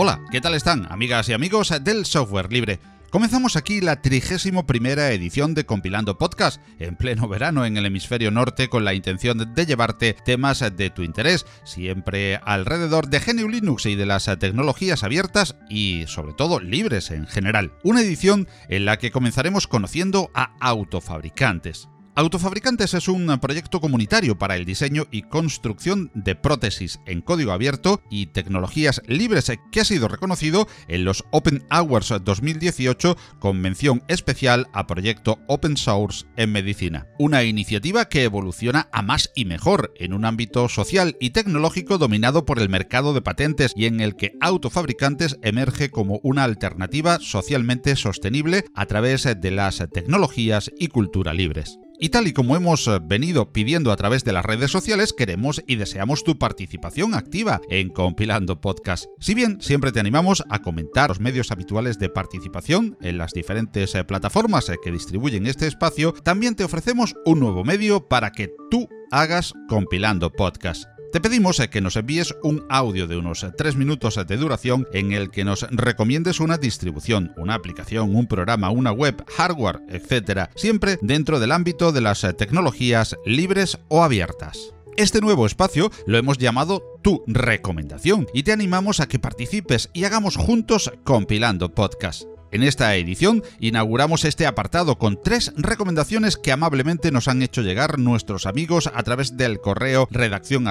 Hola, ¿qué tal están, amigas y amigos del software libre? Comenzamos aquí la trigésimo primera edición de Compilando Podcast, en pleno verano en el hemisferio norte, con la intención de llevarte temas de tu interés, siempre alrededor de GNU Linux y de las tecnologías abiertas y, sobre todo, libres en general. Una edición en la que comenzaremos conociendo a autofabricantes. Autofabricantes es un proyecto comunitario para el diseño y construcción de prótesis en código abierto y tecnologías libres que ha sido reconocido en los Open Hours 2018 con mención especial a proyecto Open Source en medicina. Una iniciativa que evoluciona a más y mejor en un ámbito social y tecnológico dominado por el mercado de patentes y en el que Autofabricantes emerge como una alternativa socialmente sostenible a través de las tecnologías y cultura libres. Y tal y como hemos eh, venido pidiendo a través de las redes sociales, queremos y deseamos tu participación activa en Compilando Podcast. Si bien siempre te animamos a comentar los medios habituales de participación en las diferentes eh, plataformas eh, que distribuyen este espacio, también te ofrecemos un nuevo medio para que tú hagas Compilando Podcast. Te pedimos eh, que nos envíes un audio de unos 3 minutos de duración en el que nos recomiendes una distribución, una aplicación, un programa, una web, hardware, etc. Siempre dentro del ámbito de las tecnologías libres o abiertas. Este nuevo espacio lo hemos llamado Tu Recomendación y te animamos a que participes y hagamos juntos compilando podcast. En esta edición inauguramos este apartado con tres recomendaciones que amablemente nos han hecho llegar nuestros amigos a través del correo redacción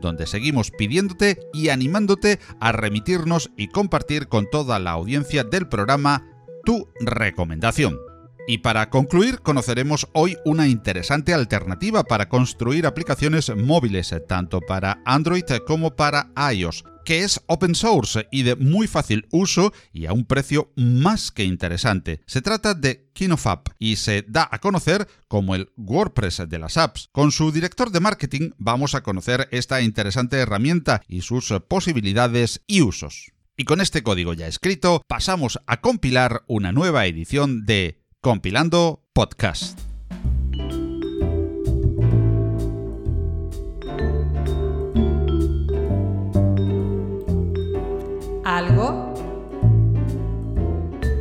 donde seguimos pidiéndote y animándote a remitirnos y compartir con toda la audiencia del programa tu recomendación. Y para concluir, conoceremos hoy una interesante alternativa para construir aplicaciones móviles, tanto para Android como para iOS que es open source y de muy fácil uso y a un precio más que interesante. Se trata de KinoFab y se da a conocer como el WordPress de las apps. Con su director de marketing vamos a conocer esta interesante herramienta y sus posibilidades y usos. Y con este código ya escrito, pasamos a compilar una nueva edición de Compilando Podcast. algo,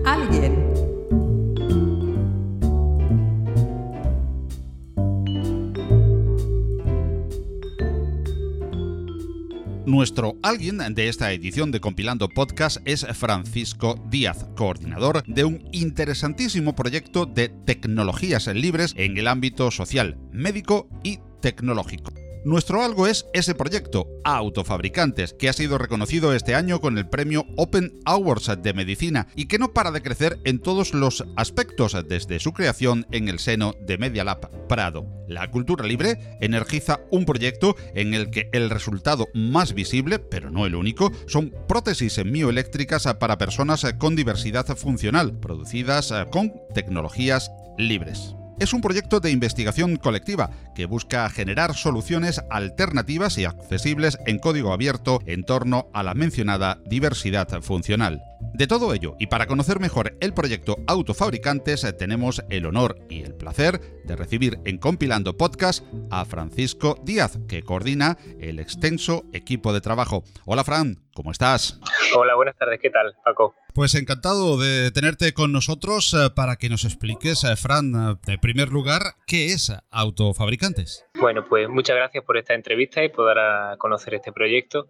alguien. Nuestro alguien de esta edición de Compilando Podcast es Francisco Díaz, coordinador de un interesantísimo proyecto de tecnologías libres en el ámbito social, médico y tecnológico. Nuestro algo es ese proyecto, Autofabricantes, que ha sido reconocido este año con el premio Open Hours de Medicina y que no para de crecer en todos los aspectos desde su creación en el seno de Media Lab Prado. La cultura libre energiza un proyecto en el que el resultado más visible, pero no el único, son prótesis mioeléctricas para personas con diversidad funcional, producidas con tecnologías libres es un proyecto de investigación colectiva que busca generar soluciones alternativas y accesibles en código abierto en torno a la mencionada diversidad funcional. De todo ello, y para conocer mejor el proyecto Autofabricantes, tenemos el honor y el placer de recibir en Compilando Podcast a Francisco Díaz, que coordina el extenso equipo de trabajo. Hola Fran, ¿cómo estás? Hola, buenas tardes, ¿qué tal, Paco? Pues encantado de tenerte con nosotros eh, para que nos expliques, eh, Fran, eh, en primer lugar, ¿qué es Autofabricantes? Bueno, pues muchas gracias por esta entrevista y por dar a conocer este proyecto.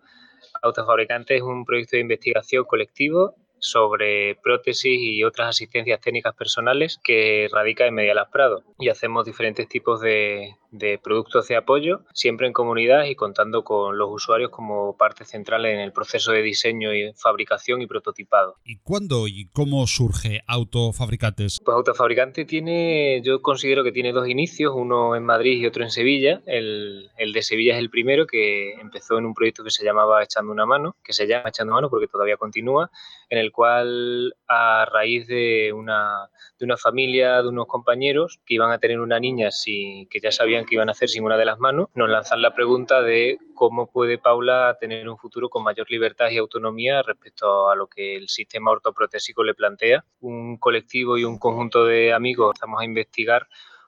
Autofabricantes es un proyecto de investigación colectivo sobre prótesis y otras asistencias técnicas personales que radica en Medialas Prado. Y hacemos diferentes tipos de, de productos de apoyo, siempre en comunidad y contando con los usuarios como parte central en el proceso de diseño y fabricación y prototipado. ¿Y cuándo y cómo surge Autofabricantes? Pues Autofabricante tiene, yo considero que tiene dos inicios, uno en Madrid y otro en Sevilla. El, el de Sevilla es el primero que empezó en un proyecto que se llamaba Echando una mano, que se llama Echando mano porque todavía continúa, en el cual a raíz de una, de una familia, de unos compañeros que iban a tener una niña sin, que ya sabían que iban a hacer sin una de las manos, nos lanzan la pregunta de cómo puede Paula tener un futuro con mayor libertad y autonomía respecto a lo que el sistema ortoprotésico le plantea. Un colectivo y un conjunto de amigos estamos a investigar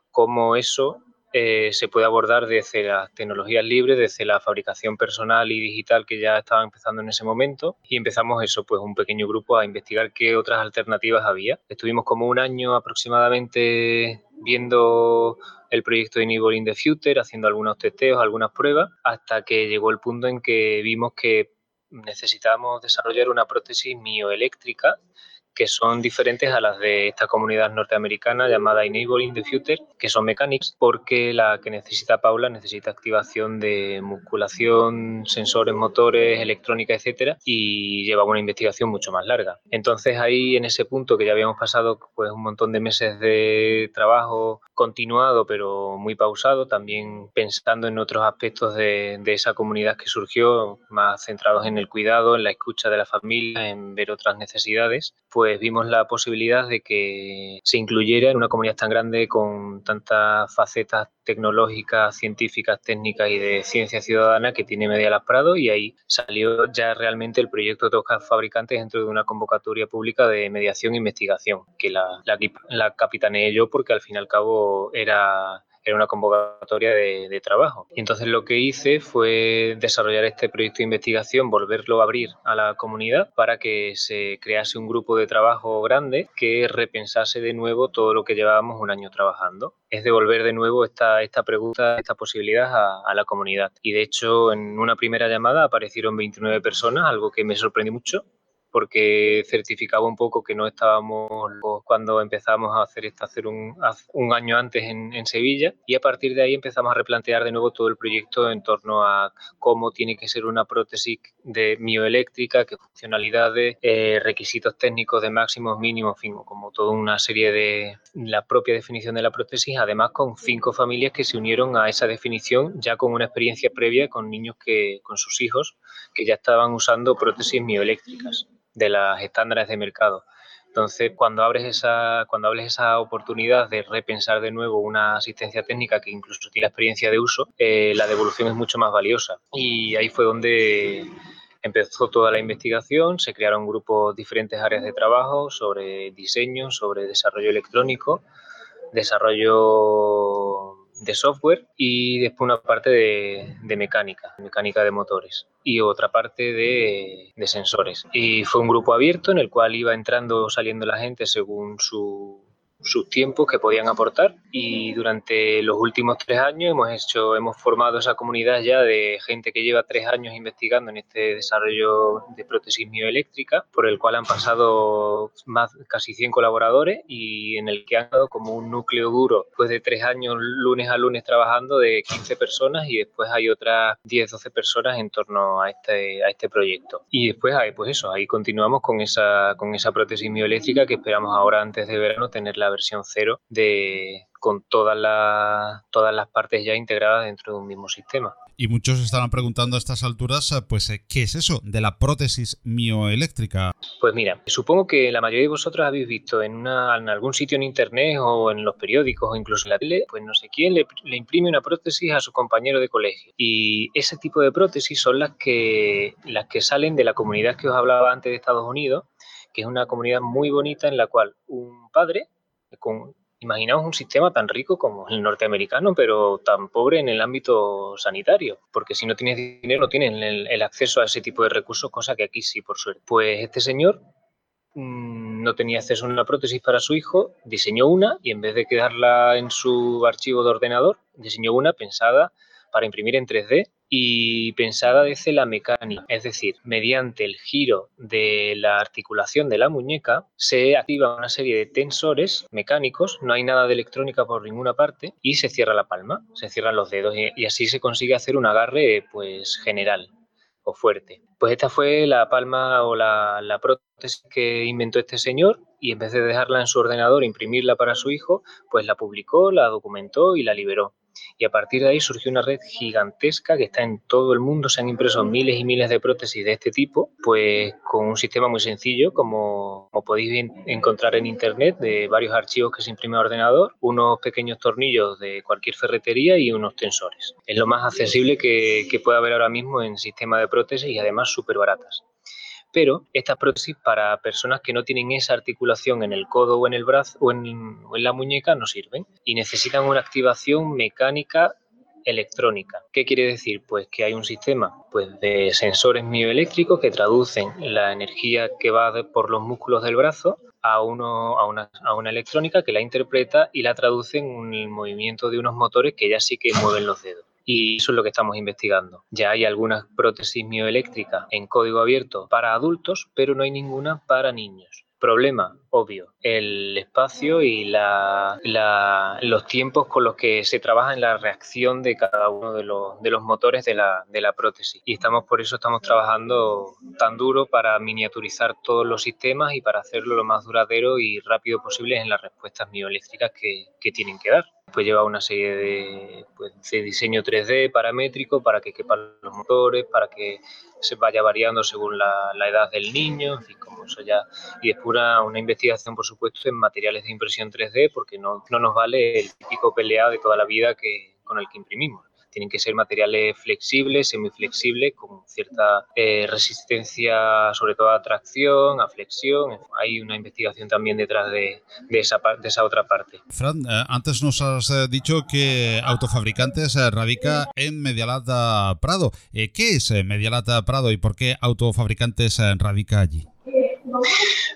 cómo eso eh, se puede abordar desde las tecnologías libres, desde la fabricación personal y digital que ya estaba empezando en ese momento y empezamos eso, pues un pequeño grupo a investigar qué otras alternativas había. Estuvimos como un año aproximadamente viendo el proyecto de Enable in the Future, haciendo algunos testeos, algunas pruebas, hasta que llegó el punto en que vimos que necesitábamos desarrollar una prótesis mioeléctrica que son diferentes a las de esta comunidad norteamericana llamada Enabling the Future, que son mechanics, porque la que necesita Paula necesita activación de musculación, sensores, motores, electrónica, etcétera, y lleva una investigación mucho más larga. Entonces ahí en ese punto que ya habíamos pasado pues un montón de meses de trabajo continuado pero muy pausado, también pensando en otros aspectos de, de esa comunidad que surgió, más centrados en el cuidado, en la escucha de la familia, en ver otras necesidades, pues pues vimos la posibilidad de que se incluyera en una comunidad tan grande con tantas facetas tecnológicas, científicas, técnicas y de ciencia ciudadana que tiene Media Las Prado y ahí salió ya realmente el proyecto Toca Fabricantes dentro de una convocatoria pública de mediación e investigación, que la, la, la capitaneé yo porque al fin y al cabo era era una convocatoria de, trabajo. Y entonces lo que hice fue desarrollar este proyecto de investigación, volverlo a abrir a la comunidad para que se crease un grupo de trabajo grande que repensase de nuevo todo lo que llevábamos un año trabajando. Es devolver de nuevo esta, esta pregunta, esta posibilidad a, a la comunidad. Y de hecho, en una primera llamada aparecieron 29 personas, algo que me sorprendió mucho porque certificaba un poco que no estábamos cuando empezamos a hacer esto hacer un, un año antes en, en, Sevilla. Y a partir de ahí empezamos a replantear de nuevo todo el proyecto en torno a cómo tiene que ser una prótesis de mioeléctrica, qué funcionalidades, eh, requisitos técnicos de máximos, mínimos, fin, como toda una serie de la propia definición de la prótesis, además con cinco familias que se unieron a esa definición ya con una experiencia previa con niños que con sus hijos que ya estaban usando prótesis mioeléctricas de las estándares de mercado. Entonces, cuando abres esa, cuando hables esa oportunidad de repensar de nuevo una asistencia técnica que incluso tiene experiencia de uso, eh, la devolución es mucho más valiosa. Y ahí fue donde empezó toda la investigación, se crearon grupos, diferentes áreas de trabajo sobre diseño, sobre desarrollo electrónico, desarrollo de software y después una parte de, de mecánica, mecánica de motores y otra parte de, de, sensores. Y fue un grupo abierto en el cual iba entrando o saliendo la gente según su, sus tiempos que podían aportar y durante los últimos tres años hemos hecho hemos formado esa comunidad ya de gente que lleva tres años investigando en este desarrollo de prótesis mioeléctrica por el cual han pasado más casi 100 colaboradores y en el que han dado como un núcleo duro después de tres años lunes a lunes trabajando de 15 personas y después hay otras 10 12 personas en torno a este a este proyecto. Y después hay pues eso ahí continuamos con esa con esa prótesis mioeléctrica que esperamos ahora antes de verano tenerla versión cero de con todas las, todas las partes ya integradas dentro de un mismo sistema. Y muchos estarán preguntando a estas alturas, eh, pues, eh, ¿qué es eso de la prótesis mioeléctrica? Pues mira, supongo que la mayoría de vosotros habéis visto en, una, en algún sitio en internet o en los periódicos o incluso en la tele, pues no sé quién le, le, imprime una prótesis a su compañero de colegio. Y ese tipo de prótesis son las que, las que salen de la comunidad que os hablaba antes de Estados Unidos, que es una comunidad muy bonita en la cual un padre con, imaginaos un sistema tan rico como el norteamericano, pero tan pobre en el ámbito sanitario, porque si no tienes dinero no tienes el, acceso a ese tipo de recursos, cosa que aquí sí, por suerte. Pues este señor mmm, no tenía acceso a una prótesis para su hijo, diseñó una y en vez de quedarla en su archivo de ordenador, diseñó una pensada para imprimir en 3D y pensada desde la mecánica, es decir, mediante el giro de la articulación de la muñeca se activa una serie de tensores mecánicos, no hay nada de electrónica por ninguna parte y se cierra la palma, se cierran los dedos y, así se consigue hacer un agarre pues general o fuerte. Pues esta fue la palma o la, la prótesis que inventó este señor y en vez de dejarla en su ordenador, imprimirla para su hijo, pues la publicó, la documentó y la liberó y a partir de ahí surgió una red gigantesca que está en todo el mundo, se han impreso miles y miles de prótesis de este tipo, pues con un sistema muy sencillo como, podéis encontrar en internet de varios archivos que se imprime a ordenador, unos pequeños tornillos de cualquier ferretería y unos tensores. Es lo más accesible que, que puede haber ahora mismo en sistema de prótesis y además súper baratas pero estas prótesis para personas que no tienen esa articulación en el codo o en el brazo o en, la muñeca no sirven y necesitan una activación mecánica electrónica. ¿Qué quiere decir? Pues que hay un sistema pues, de sensores mioeléctricos que traducen la energía que va por los músculos del brazo a, uno, a, una, a una electrónica que la interpreta y la traduce en el movimiento de unos motores que ya sí que mueven los dedos y eso es lo que estamos investigando. Ya hay algunas prótesis mioeléctricas en código abierto para adultos, pero no hay ninguna para niños. Problema, obvio, el espacio y los tiempos con los que se trabaja en la reacción de cada uno de los, de los motores de la, la, prótesis. Y estamos por eso estamos trabajando tan duro para miniaturizar todos los sistemas y para hacerlo lo más duradero y rápido posible en las respuestas mioeléctricas que tienen que dar. Pues lleva una serie de, pues, de diseño 3D paramétrico para que quepan los motores, para que se vaya variando según la, la edad del niño, en como eso ya. Y es pura una investigación, por supuesto, en materiales de impresión 3D, porque no, no nos vale el típico pelea de toda la vida que, con el que imprimimos tienen que ser materiales flexibles, semiflexibles, con cierta eh, resistencia, sobre todo a tracción, a flexión. Hay una investigación también detrás de, esa, de esa otra parte. Fran, eh, antes nos has eh, dicho que Autofabricantes radica en Medialata Prado. ¿Qué es Medialata Prado y por qué Autofabricantes radica allí?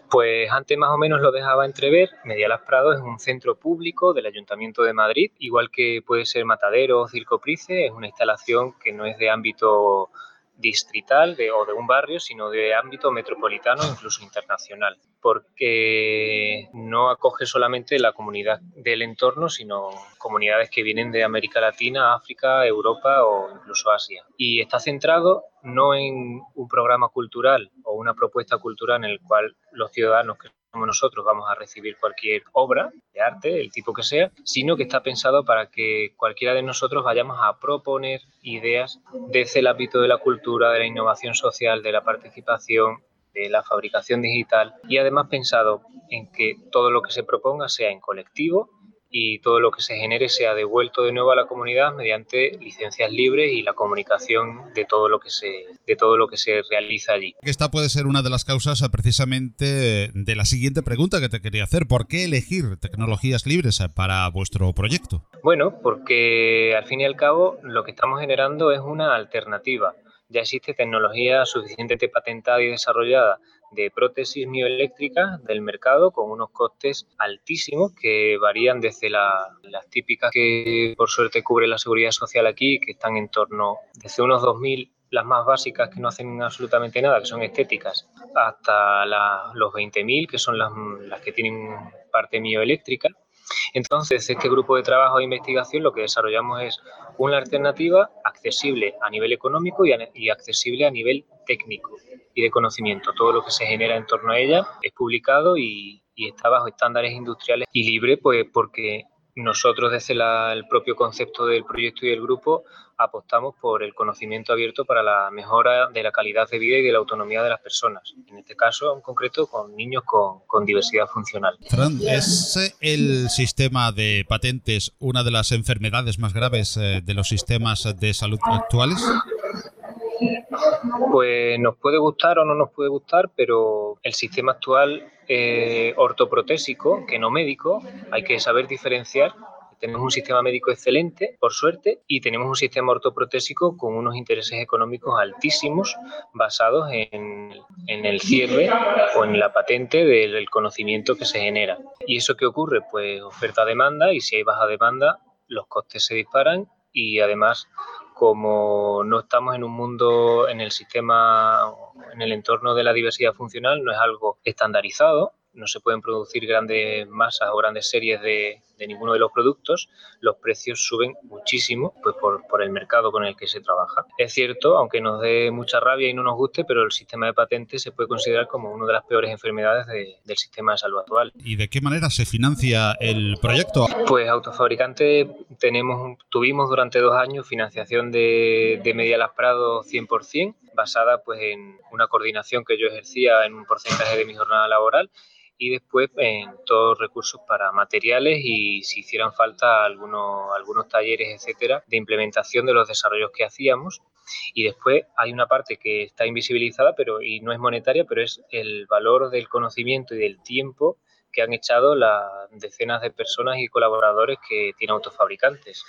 Pues antes más o menos lo dejaba entrever, Medialas Prado es un centro público del Ayuntamiento de Madrid, igual que puede ser Matadero o Circo Price, es una instalación que no es de ámbito distrital o de un barrio, sino de ámbito metropolitano, incluso internacional, porque no acoge solamente la comunidad del entorno, sino comunidades que vienen de América Latina, África, Europa o incluso Asia. Y está centrado no en un programa cultural o una propuesta cultural en el cual los ciudadanos que como nosotros vamos a recibir cualquier obra de arte, el tipo que sea, sino que está pensado para que cualquiera de nosotros vayamos a proponer ideas desde el ámbito de la cultura, de la innovación social, de la participación, de la fabricación digital y además pensado en que todo lo que se proponga sea en colectivo y todo lo que se genere sea devuelto de nuevo a la comunidad mediante licencias libres y la comunicación de todo lo que se de todo lo que se realiza allí. Esta puede ser una de las causas eh, precisamente de la siguiente pregunta que te quería hacer. ¿Por qué elegir tecnologías libres eh, para vuestro proyecto? Bueno, porque al fin y al cabo lo que estamos generando es una alternativa. Ya existe tecnología suficientemente patentada y desarrollada de prótesis mioeléctricas del mercado con unos costes altísimos que varían desde las típicas que por suerte cubre la seguridad social aquí, que están en torno desde unos 2.000 las más básicas que no hacen absolutamente nada, que son estéticas, hasta los 20.000, que son las, las, que tienen parte mioeléctrica. Entonces, este grupo de trabajo e investigación lo que desarrollamos es una alternativa accesible a nivel económico y, accesible a nivel técnico y de conocimiento. Todo lo que se genera en torno a ella es publicado y, está bajo estándares industriales y libre, pues porque nosotros desde el propio concepto del proyecto y del grupo apostamos por el conocimiento abierto para la mejora de la calidad de vida y de la autonomía de las personas. En este caso, en concreto, con niños con, diversidad funcional. Fran, ¿es el sistema de patentes una de las enfermedades más graves eh, de los sistemas de salud actuales? Pues nos puede gustar o no nos puede gustar, pero el sistema actual eh, ortoprotésico, que no médico, hay que saber diferenciar. Tenemos un sistema médico excelente, por suerte, y tenemos un sistema ortoprotésico con unos intereses económicos altísimos basados en, en el cierre o en la patente del conocimiento que se genera. ¿Y eso qué ocurre? Pues oferta-demanda y si hay baja demanda, los costes se disparan y además como no estamos en un mundo, en el sistema, en el entorno de la diversidad funcional, no es algo estandarizado, no se pueden producir grandes masas o grandes series de, ninguno de los productos, los precios suben muchísimo pues por, el mercado con el que se trabaja. Es cierto, aunque nos dé mucha rabia y no nos guste, pero el sistema de patentes se puede considerar como una de las peores enfermedades del sistema de salud actual. ¿Y de qué manera se financia el proyecto? Pues Autofabricante tenemos, tuvimos durante dos años financiación de, de Medialas Prado 100%, basada pues en una coordinación que yo ejercía en un porcentaje de mi jornada laboral y después en todos recursos para materiales y si hicieran falta algunos, algunos talleres, etcétera, de implementación de los desarrollos que hacíamos. Y después hay una parte que está invisibilizada pero y no es monetaria, pero es el valor del conocimiento y del tiempo que han echado las decenas de personas y colaboradores que tienen autofabricantes.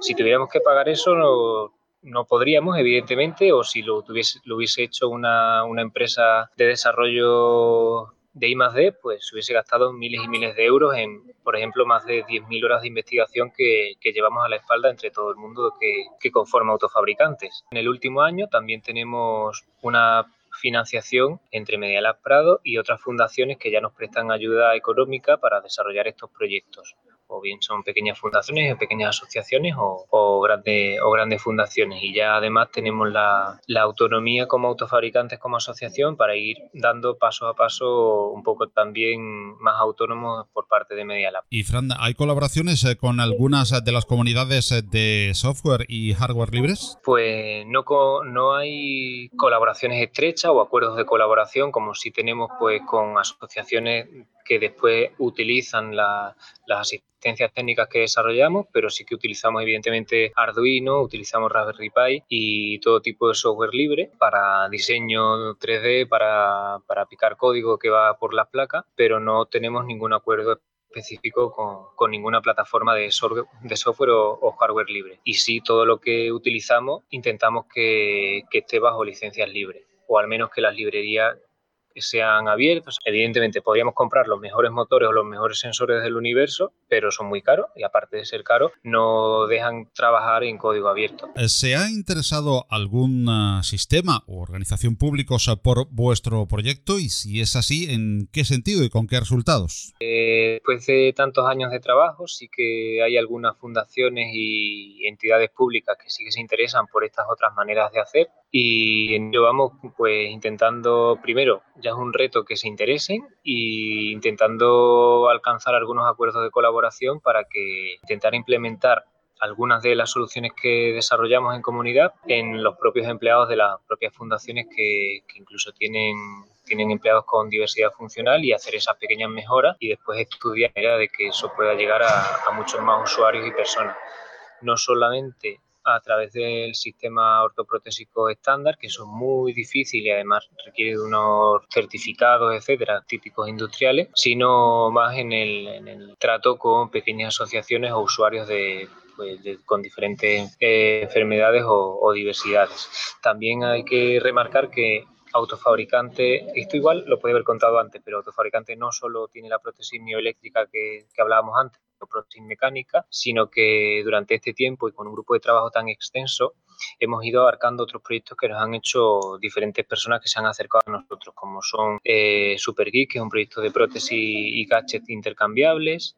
Si tuviéramos que pagar eso, no, no podríamos, evidentemente, o si lo, tuviese, lo hubiese hecho una, una empresa de desarrollo de I D, pues se hubiese gastado miles y miles de euros en, por ejemplo, más de 10.000 horas de investigación que, llevamos a la espalda entre todo el mundo que, que conforma autofabricantes. En el último año también tenemos una financiación entre Medialab Prado y otras fundaciones que ya nos prestan ayuda económica para desarrollar estos proyectos o bien son pequeñas fundaciones, pequeñas asociaciones o, grandes, o grandes fundaciones. Y ya además tenemos la, autonomía como autofabricantes, como asociación, para ir dando paso a paso un poco también más autónomos por parte de Media Lab. Y Fran, ¿hay colaboraciones eh, con algunas de las comunidades eh, de software y hardware libres? Pues no, no hay colaboraciones estrechas o acuerdos de colaboración como si tenemos pues con asociaciones que después utilizan las asistencias técnicas que desarrollamos, pero sí que utilizamos evidentemente Arduino, utilizamos Raspberry Pi y todo tipo de software libre para diseño 3D, para, para picar código que va por las placas, pero no tenemos ningún acuerdo específico con, con, ninguna plataforma de, software, de software o, hardware libre. Y sí, todo lo que utilizamos intentamos que, que esté bajo licencias libres, o al menos que las librerías sean abiertos. Evidentemente podríamos comprar los mejores motores o los mejores sensores del universo, pero son muy caros y aparte de ser caros, no dejan trabajar en código abierto. Eh, ¿Se ha interesado algún eh, sistema o organización pública por vuestro proyecto? Y si es así, ¿en qué sentido y con qué resultados? Eh, después de tantos años de trabajo, sí que hay algunas fundaciones y entidades públicas que sí que se interesan por estas otras maneras de hacer y yo vamos pues intentando primero ya es un reto que se interesen y intentando alcanzar algunos acuerdos de colaboración para que intentar implementar algunas de las soluciones que desarrollamos en comunidad en los propios empleados de las propias fundaciones que, incluso tienen tienen empleados con diversidad funcional y hacer esas pequeñas mejoras y después estudiar de que eso pueda llegar a muchos más usuarios y personas. No solamente a través del sistema ortoprotésico estándar, que son muy difíciles y además requiere de unos certificados, etcétera, típicos industriales, sino más en el, trato con pequeñas asociaciones o usuarios de, pues, con diferentes eh, enfermedades o, o diversidades. También hay que remarcar que autofabricante, esto igual lo puede haber contado antes, pero autofabricante no solo tiene la prótesis mioeléctrica que, hablábamos antes, prótesis mecánica, sino que durante este tiempo y con un grupo de trabajo tan extenso hemos ido abarcando otros proyectos que nos han hecho diferentes personas que se han acercado a nosotros, como son eh, Super Geek, que es un proyecto de prótesis y gadgets intercambiables,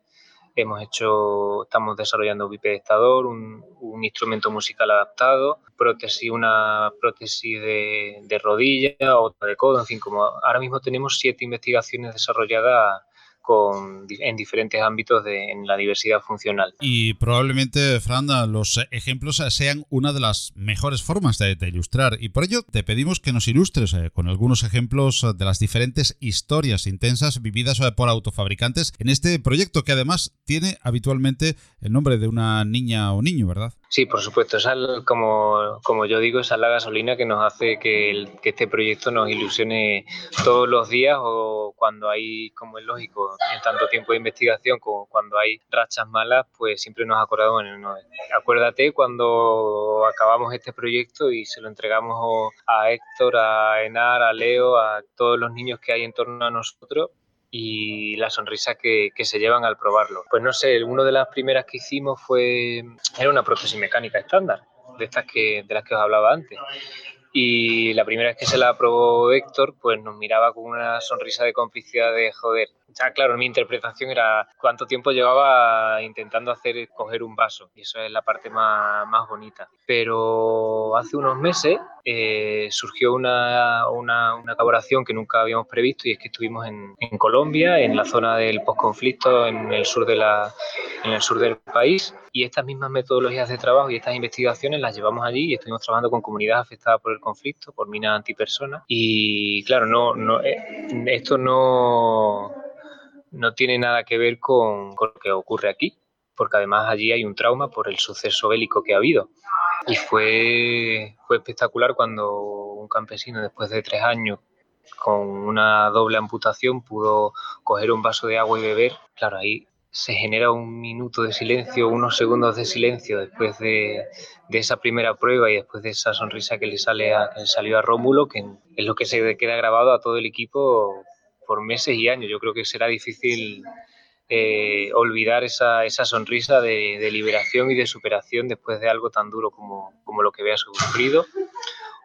Hemos hecho, estamos desarrollando bipedestador, un, un instrumento musical adaptado, prótesis, una prótesis de, de rodilla, otra de codo, en fin, como ahora mismo tenemos siete investigaciones desarrolladas con, en diferentes ámbitos de, en la diversidad funcional. Y probablemente, Fran, los ejemplos sean una de las mejores formas de, ilustrar. Y por ello te pedimos que nos ilustres eh, con algunos ejemplos de las diferentes historias intensas vividas eh, por autofabricantes en este proyecto que además tiene habitualmente el nombre de una niña o niño, ¿verdad? Sí, por supuesto. Esa, como, como yo digo, esa es la gasolina que nos hace que, que este proyecto nos ilusione todos los días o cuando hay, como es lógico, en tanto tiempo de investigación como cuando hay rachas malas, pues siempre nos acordamos, bueno, acuérdate cuando acabamos este proyecto y se lo entregamos a Héctor, a Enar, a Leo, a todos los niños que hay en torno a nosotros y la sonrisa que, que, se llevan al probarlo. Pues no sé, una de las primeras que hicimos fue, era una prótesis mecánica estándar de estas que, de las que os hablaba antes. Y la primera vez que se la aprobó Héctor, pues nos miraba con una sonrisa de complicidad de joder, ya, claro, mi interpretación era cuánto tiempo llevaba intentando hacer coger un vaso, y eso es la parte más, más bonita. Pero hace unos meses eh, surgió una, una, una, colaboración que nunca habíamos previsto, y es que estuvimos en, en Colombia, en la zona del posconflicto, en el sur de la, en el sur del país, y estas mismas metodologías de trabajo y estas investigaciones las llevamos allí y estuvimos trabajando con comunidades afectadas por el conflicto, por minas antipersonas. Y claro, no, no, eh, esto no, no tiene nada que ver con, lo que ocurre aquí, porque además allí hay un trauma por el suceso bélico que ha habido. Y fue, fue espectacular cuando un campesino, después de tres años, con una doble amputación, pudo coger un vaso de agua y beber. Claro, ahí se genera un minuto de silencio, unos segundos de silencio después de, esa primera prueba y después de esa sonrisa que le, sale a, le salió a Rómulo, que es lo que se queda grabado a todo el equipo por meses y años. Yo creo que será difícil eh, olvidar esa, esa sonrisa de, liberación y de superación después de algo tan duro como, como lo que vea sufrido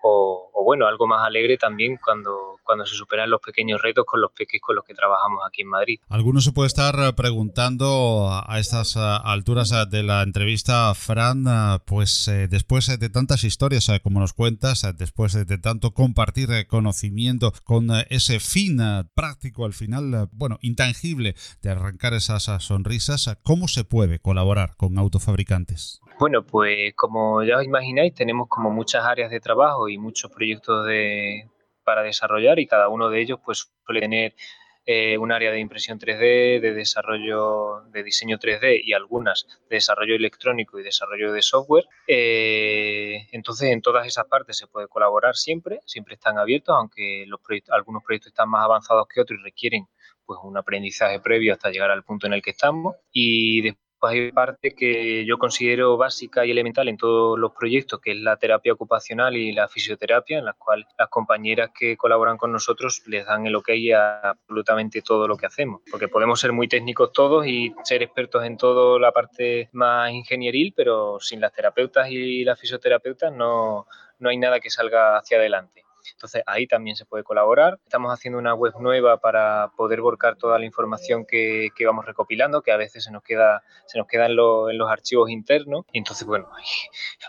o, bueno, algo más alegre también cuando, cuando se superan los pequeños retos con los peques con los que trabajamos aquí en Madrid. Algunos se puede estar preguntando a estas alturas de la entrevista, Fran, pues eh, después de tantas historias como nos cuentas, después de tanto compartir conocimiento con ese fin práctico al final, bueno, intangible de arrancar esas sonrisas, ¿cómo se puede colaborar con autofabricantes? Bueno, pues como ya os imagináis, tenemos como muchas áreas de trabajo y muchos proyectos de, para desarrollar y cada uno de ellos pues suele tener eh, un área de impresión 3D, de desarrollo de diseño 3D y algunas de desarrollo electrónico y desarrollo de software. Eh, entonces, en todas esas partes se puede colaborar siempre, siempre están abiertos, aunque los algunos proyectos están más avanzados que otros y requieren pues un aprendizaje previo hasta llegar al punto en el que estamos. Y después pues hay parte que yo considero básica y elemental en todos los proyectos, que es la terapia ocupacional y la fisioterapia, en las cuales las compañeras que colaboran con nosotros les dan el ok a absolutamente todo lo que hacemos, porque podemos ser muy técnicos todos y ser expertos en toda la parte más ingenieril, pero sin las terapeutas y las fisioterapeutas no, no hay nada que salga hacia adelante. Entonces ahí también se puede colaborar. Estamos haciendo una web nueva para poder volcar toda la información que, que vamos recopilando, que a veces se nos queda, se nos queda en, lo, en los archivos internos. Y entonces, bueno,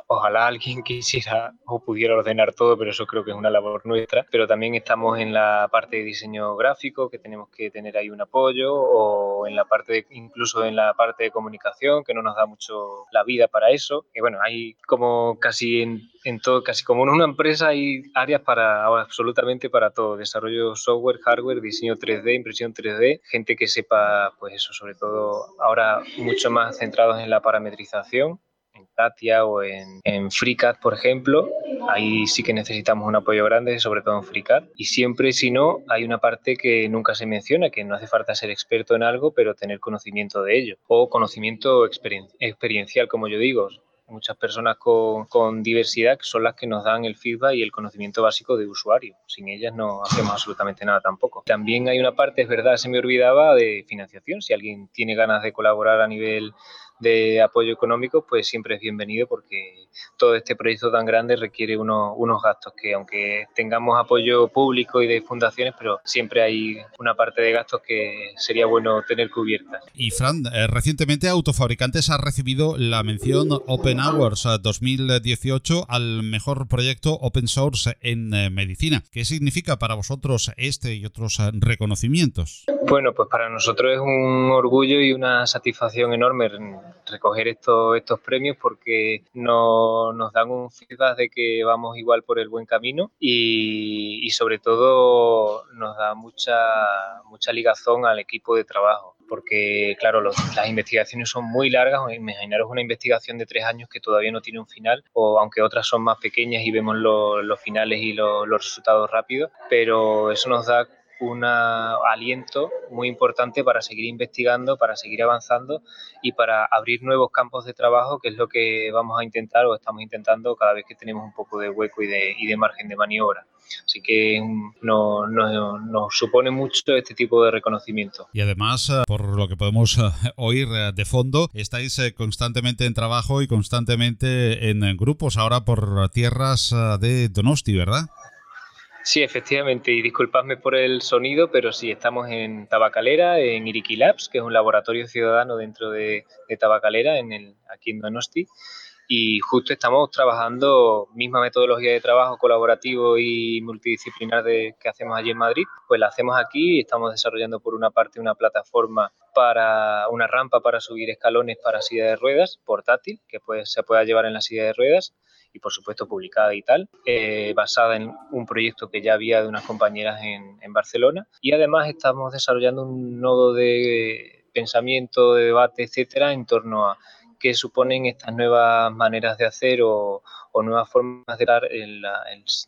ojalá alguien quisiera o pudiera ordenar todo, pero eso creo que es una labor nuestra. Pero también estamos en la parte de diseño gráfico, que tenemos que tener ahí un apoyo, o en la parte de, incluso en la parte de comunicación, que no nos da mucho la vida para eso. Y bueno, hay como casi en, en todo, casi como en una empresa hay áreas para absolutamente para todo, desarrollo software, hardware, diseño 3D, impresión 3D, gente que sepa, pues eso, sobre todo ahora mucho más centrados en la parametrización, en Katia o en, en FreeCAD, por ejemplo, ahí sí que necesitamos un apoyo grande, sobre todo en FreeCAD. Y siempre, si no, hay una parte que nunca se menciona, que no hace falta ser experto en algo, pero tener conocimiento de ello. O conocimiento experien experiencial, como yo digo muchas personas con, con, diversidad son las que nos dan el feedback y el conocimiento básico de usuario. Sin ellas no hacemos absolutamente nada tampoco. También hay una parte, es verdad, se me olvidaba, de financiación. Si alguien tiene ganas de colaborar a nivel de apoyo económico, pues siempre es bienvenido porque todo este proyecto tan grande requiere unos, unos gastos que aunque tengamos apoyo público y de fundaciones, pero siempre hay una parte de gastos que sería bueno tener cubiertas. Y Fran, eh, recientemente Autofabricantes ha recibido la mención Open Hours 2018 al mejor proyecto open source en eh, medicina. ¿Qué significa para vosotros este y otros eh, reconocimientos? Bueno, pues para nosotros es un orgullo y una satisfacción enorme recoger estos, estos premios porque no, nos dan un feedback de que vamos igual por el buen camino y, y sobre todo nos da mucha, mucha ligazón al equipo de trabajo porque claro, los, las investigaciones son muy largas, imaginaros una investigación de tres años que todavía no tiene un final, o aunque otras son más pequeñas y vemos lo, los finales y lo, los resultados rápidos, pero eso nos da un aliento muy importante para seguir investigando, para seguir avanzando y para abrir nuevos campos de trabajo, que es lo que vamos a intentar o estamos intentando cada vez que tenemos un poco de hueco y de, y de margen de maniobra. Así que nos no, supone mucho este tipo de reconocimiento. Y además, eh, por lo que podemos eh, oír eh, de fondo, estáis constantemente en trabajo y constantemente en grupos ahora por tierras de Donosti, ¿verdad? Sí, efectivamente, y disculpadme por el sonido, pero sí, estamos en Tabacalera, en Iriki que es un laboratorio ciudadano dentro de, Tabacalera, en el, aquí en Donosti, y justo estamos trabajando misma metodología de trabajo colaborativo y multidisciplinar de, que hacemos allí en Madrid, pues la hacemos aquí y estamos desarrollando por una parte una plataforma para una rampa para subir escalones para silla de ruedas portátil que pues, se pueda llevar en la silla de ruedas y por supuesto publicada y tal, eh, basada en un proyecto que ya había de unas compañeras en, en Barcelona. Y además estamos desarrollando un nodo de pensamiento, de debate, etcétera, en torno a qué suponen estas nuevas maneras de hacer o, nuevas formas de dar el,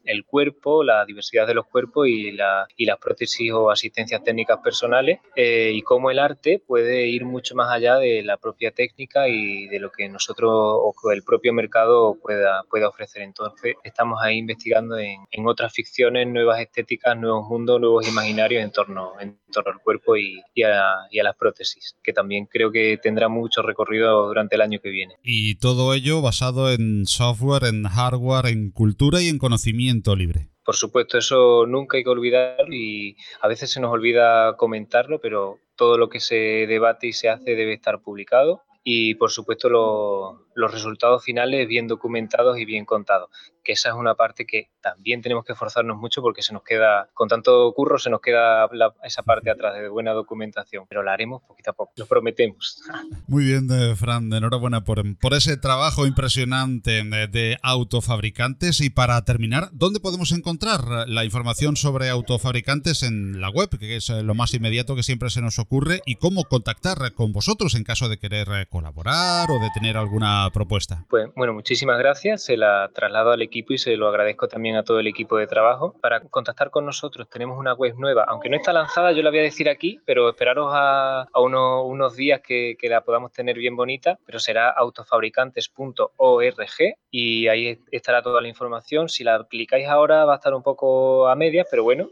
el, cuerpo, la diversidad de los cuerpos y, la, y las prótesis o asistencias técnicas personales eh, y cómo el arte puede ir mucho más allá de la propia técnica y de lo que nosotros o el propio mercado pueda, pueda ofrecer. Entonces estamos ahí investigando en, en otras ficciones, nuevas estéticas, nuevos mundos, nuevos imaginarios en torno, en torno al cuerpo y, y, a, y a las prótesis, que también creo que tendrá mucho recorrido durante el año que viene. Y todo ello basado en software, en hardware, en cultura y en conocimiento libre. Por supuesto, eso nunca hay que olvidar y a veces se nos olvida comentarlo, pero todo lo que se debate y se hace debe estar publicado y por supuesto los resultados finales bien documentados y bien contados, que esa es una parte que también tenemos que esforzarnos mucho porque se nos queda, con tanto curro, se nos queda esa parte atrás de buena documentación, pero la haremos poquito a poco, lo prometemos. Muy bien, eh, Fran, enhorabuena por, por ese trabajo impresionante eh, de autofabricantes. Y para terminar, ¿dónde podemos encontrar la información sobre autofabricantes en la web, que es eh, lo más inmediato que siempre se nos ocurre, y cómo contactar con vosotros en caso de querer colaborar o de tener alguna propuesta? Pues bueno, muchísimas gracias. Se la traslado al equipo y se lo agradezco también a todo el equipo de trabajo. Para contactar con nosotros tenemos una web nueva, aunque no está lanzada, yo la voy a decir aquí, pero esperaros a, unos días que, la podamos tener bien bonita, pero será autofabricantes.org y ahí estará toda la información. Si la clicáis ahora va a estar un poco a medias, pero bueno,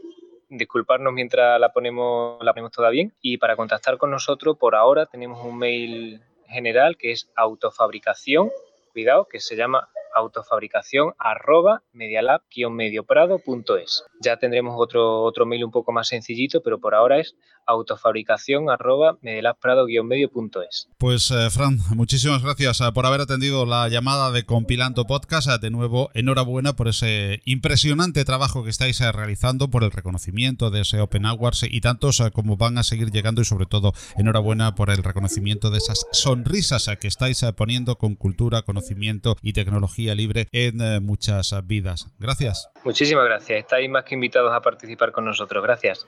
disculparnos mientras la ponemos, la ponemos toda bien. Y para contactar con nosotros, por ahora tenemos un mail general que es autofabricación, cuidado, que se llama autofabricación arroba medialab-medioprado.es. Ya tendremos otro, otro mail un poco más sencillito, pero por ahora es autofabricación arroba medialabprado-medio.es. Pues eh, Fran, muchísimas gracias eh, por haber atendido la llamada de Compilando Podcast. Eh, de nuevo, enhorabuena por ese impresionante trabajo que estáis realizando, por el reconocimiento de ese Open Awards y tantos como van a seguir llegando y sobre todo enhorabuena por el reconocimiento de esas sonrisas que estáis poniendo con cultura, conocimiento y tecnología libre en muchas vidas. Gracias. Muchísimas gracias. Estáis más que invitados a participar con nosotros. Gracias.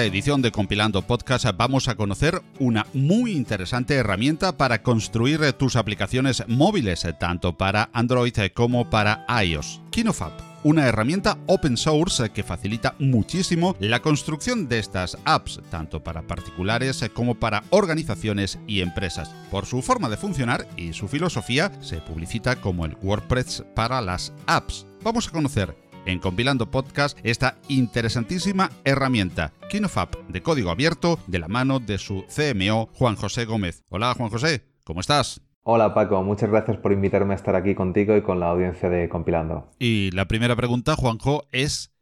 Esta edición de Compilando Podcast vamos a conocer una muy interesante herramienta para construir tus aplicaciones móviles, tanto para Android como para iOS. KinoFab una herramienta open source que facilita muchísimo la construcción de estas apps, tanto para particulares como para organizaciones y empresas. Por su forma de funcionar y su filosofía, se publicita como el WordPress para las apps. Vamos a conocer en Compilando Podcast esta interesantísima herramienta, KinoFab, de código abierto, de la mano de su CMO, Juan José Gómez. Hola Juan José, ¿cómo estás? Hola Paco, muchas gracias por invitarme a estar aquí contigo y con la audiencia de Compilando. Y la primera pregunta, Juanjo, es